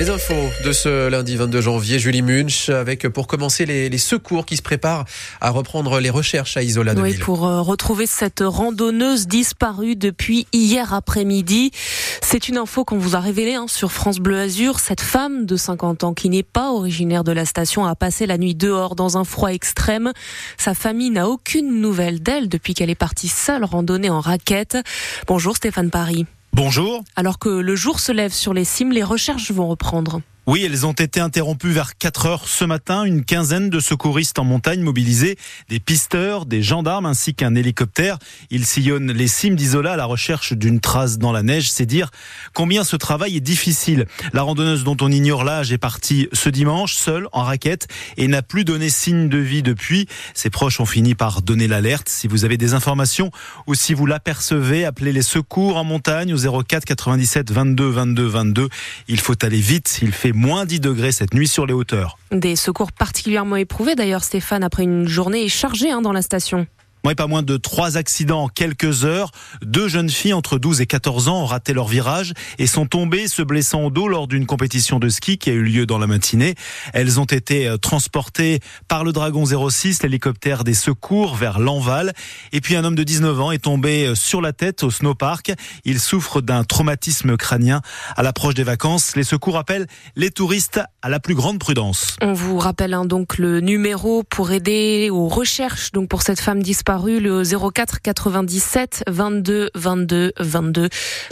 Les infos de ce lundi 22 janvier, Julie Munch, avec pour commencer les, secours qui se préparent à reprendre les recherches à Isola de Oui, pour euh, retrouver cette randonneuse disparue depuis hier après-midi. C'est une info qu'on vous a révélée hein, sur France Bleu Azur. Cette femme de 50 ans qui n'est pas originaire de la station a passé la nuit dehors dans un froid extrême. Sa famille n'a aucune nouvelle d'elle depuis qu'elle est partie seule randonner en raquette. Bonjour Stéphane Paris. Bonjour. Alors que le jour se lève sur les cimes, les recherches vont reprendre. Oui, elles ont été interrompues vers 4 heures ce matin. Une quinzaine de secouristes en montagne mobilisés, des pisteurs, des gendarmes ainsi qu'un hélicoptère. Ils sillonnent les cimes d'Isola à la recherche d'une trace dans la neige. C'est dire combien ce travail est difficile. La randonneuse dont on ignore l'âge est partie ce dimanche, seule, en raquette, et n'a plus donné signe de vie depuis. Ses proches ont fini par donner l'alerte. Si vous avez des informations ou si vous l'apercevez, appelez les secours en montagne au 04 97 22 22 22. Il faut aller vite. Il fait moins 10 degrés cette nuit sur les hauteurs. Des secours particulièrement éprouvés d'ailleurs, Stéphane, après une journée chargée hein, dans la station. Oui, pas moins de trois accidents en quelques heures. Deux jeunes filles entre 12 et 14 ans ont raté leur virage et sont tombées, se blessant au dos lors d'une compétition de ski qui a eu lieu dans la matinée. Elles ont été euh, transportées par le Dragon 06, l'hélicoptère des secours, vers l'Enval. Et puis un homme de 19 ans est tombé euh, sur la tête au snowpark. Il souffre d'un traumatisme crânien. À l'approche des vacances, les secours appellent les touristes à la plus grande prudence. On vous rappelle hein, donc le numéro pour aider aux recherches donc pour cette femme disparue paru le 04 97 22 22 22.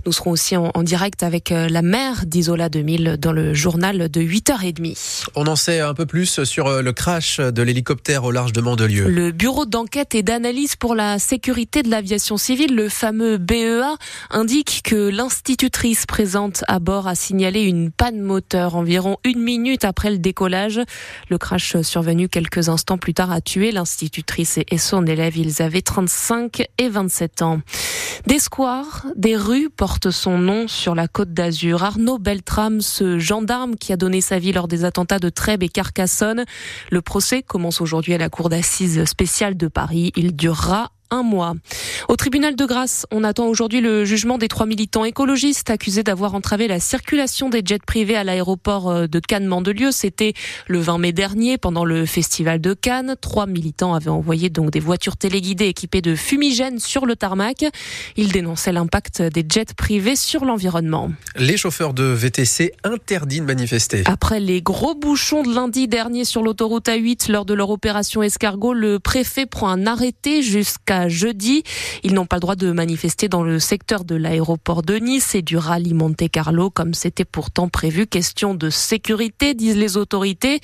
Nous serons aussi en, direct avec euh, la mère d'Isola 2000 dans le journal de 8h30. On en sait un peu plus sur euh, le crash de l'hélicoptère au large de Mandelieu. Le bureau d'enquête et d'analyse pour la sécurité de l'aviation civile, le fameux BEA, indique que l'institutrice présente à bord a signalé une panne moteur environ une minute après le décollage. Le crash survenu quelques instants plus tard a tué l'institutrice et son élève. Ils avaient 35 et 27 ans. Des squares, des rues portent son nom sur la côte d'Azur. Arnaud Beltram, ce gendarme qui a donné sa vie lors des attentats de Trèbes et Carcassonne. Le procès commence aujourd'hui à la cour d'assises spéciale de Paris. Il durera un mois. Au tribunal de Grasse, on attend aujourd'hui le jugement des trois militants écologistes accusés d'avoir entravé la circulation des jets privés à l'aéroport euh, de Cannes-Mandelieu. C'était le 20 mai dernier pendant le festival de Cannes. Trois militants avaient envoyé donc des voitures téléguidées équipées de fumigènes sur le tarmac. Ils dénonçaient l'impact des jets privés sur l'environnement. Les chauffeurs de VTC interdits de manifester. Après les gros bouchons de lundi dernier sur l'autoroute A8 lors de leur opération escargot, le préfet prend un arrêté jusqu'à jeudi. Ils n'ont pas le droit de manifester dans le secteur de l'aéroport de Nice et du rallye Monte Carlo comme c'était pourtant prévu. Question de sécurité, disent les autorités.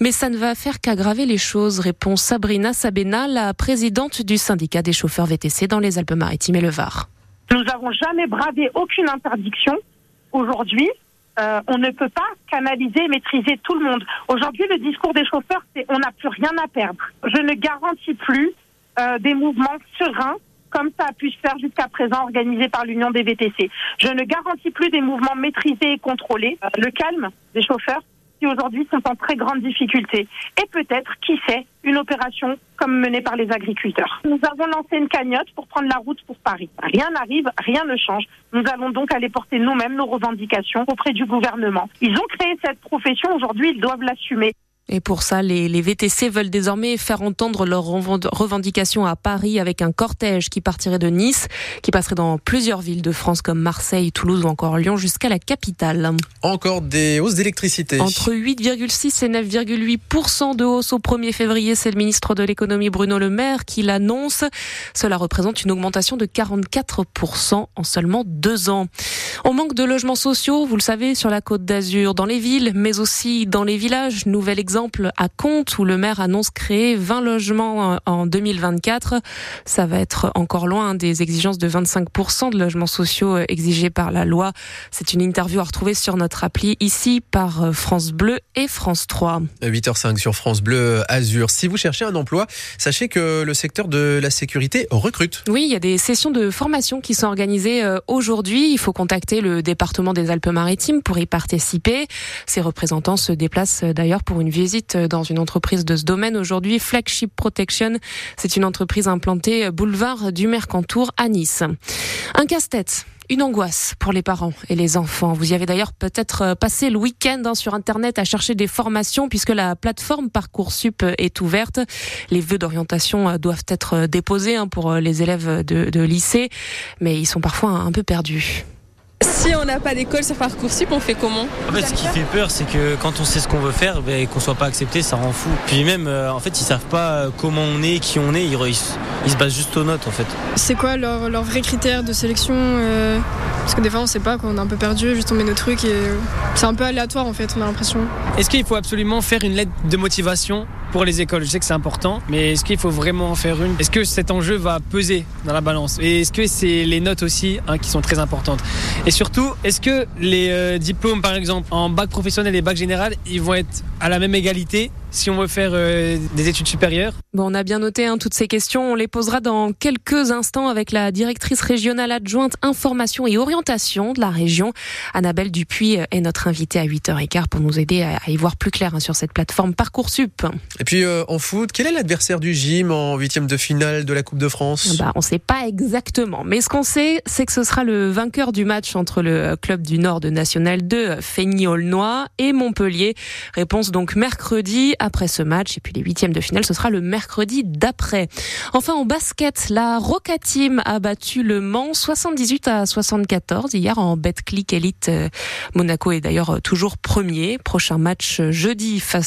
Mais ça ne va faire qu'aggraver les choses, répond Sabrina Sabena, la présidente du syndicat des chauffeurs VTC dans les Alpes-Maritimes et le Var. Nous n'avons jamais bravé aucune interdiction. Aujourd'hui, euh, on ne peut pas canaliser et maîtriser tout le monde. Aujourd'hui, le discours des chauffeurs, c'est on n'a plus rien à perdre. Je ne garantis plus euh, des mouvements sereins comme ça a pu se faire jusqu'à présent organisé par l'Union des VTC. Je ne garantis plus des mouvements maîtrisés et contrôlés. Euh, le calme des chauffeurs qui aujourd'hui sont en très grande difficulté. Et peut-être, qui sait, une opération comme menée par les agriculteurs. Nous avons lancé une cagnotte pour prendre la route pour Paris. Rien n'arrive, rien ne change. Nous allons donc aller porter nous-mêmes nos revendications auprès du gouvernement. Ils ont créé cette profession, aujourd'hui ils doivent l'assumer. Et pour ça, les, les, VTC veulent désormais faire entendre leurs revendications à Paris avec un cortège qui partirait de Nice, qui passerait dans plusieurs villes de France comme Marseille, Toulouse ou encore Lyon jusqu'à la capitale. Encore des hausses d'électricité. Entre 8,6 et 9,8% de hausse au 1er février, c'est le ministre de l'économie Bruno Le Maire qui l'annonce. Cela représente une augmentation de 44% en seulement deux ans. On manque de logements sociaux, vous le savez, sur la côte d'Azur, dans les villes, mais aussi dans les villages. Nouvel exemple à Comte où le maire annonce créer 20 logements euh, en 2024. Ça va être encore loin des exigences de 25% de logements sociaux euh, exigés par la loi. C'est une interview à retrouver sur notre appli ici par euh, France Bleu et France 3. 8h05 sur France Bleu Azur. Si vous cherchez un emploi, sachez que le secteur de la sécurité recrute. Oui, il y a des sessions de formation qui sont organisées aujourd'hui. Il faut contacter le département des Alpes-Maritimes pour y participer. Ces représentants se déplacent d'ailleurs pour une visite visite dans une entreprise de ce domaine aujourd'hui, Flagship Protection. C'est une entreprise implantée boulevard du Mercantour à Nice. Un casse-tête une angoisse pour les parents et les enfants. Vous y avez d'ailleurs peut-être passé le week-end hein, sur Internet à chercher des formations puisque la plateforme Parcoursup est ouverte. Les vœux d'orientation doivent être déposés hein, pour les élèves de, de lycée, mais ils sont parfois un peu perdus. Si on n'a pas d'école sur Parcoursup, on fait comment En fait, ce qui fait peur, c'est que quand on sait ce qu'on veut faire, ben, et qu'on soit pas accepté, ça rend fou. Puis même, euh, en fait, ils savent pas comment on est, qui on est, ils, ils, ils se basent juste aux notes, en fait. C'est quoi leurs leur vrais critères de sélection euh, Parce que des fois, on sait pas, qu'on est un peu perdu, juste on met nos trucs et c'est un peu aléatoire, en fait, on a l'impression. Est-ce qu'il faut absolument faire une lettre de motivation pour les écoles. Je sais que c'est important, mais est-ce qu'il faut vraiment en faire une? Est-ce que cet enjeu va peser dans la balance? Et est-ce que c'est les notes aussi hein, qui sont très importantes? Et surtout, est-ce que les euh, diplômes, par exemple, en bac professionnel et bac général, ils vont être à la même égalité si on veut faire euh, des études supérieures Bon, on a bien noté hein, toutes ces questions. On les posera dans quelques instants avec la directrice régionale adjointe information et orientation de la région. Annabelle Dupuis est notre invitée à 8h15 pour nous aider à y voir plus clair hein, sur cette plateforme Parcoursup. Et puis euh, en foot, quel est l'adversaire du gym en huitième de finale de la Coupe de France? Bah, On ne sait pas exactement, mais ce qu'on sait, c'est que ce sera le vainqueur du match entre le club du Nord de National 2, Feigny-Aulnois, et Montpellier. Réponse donc mercredi après ce match, et puis les huitièmes de finale, ce sera le mercredi d'après. Enfin, en basket, la Roca Team a battu le Mans 78 à 74 hier en Betclic Elite. Monaco est d'ailleurs toujours premier. Prochain match jeudi face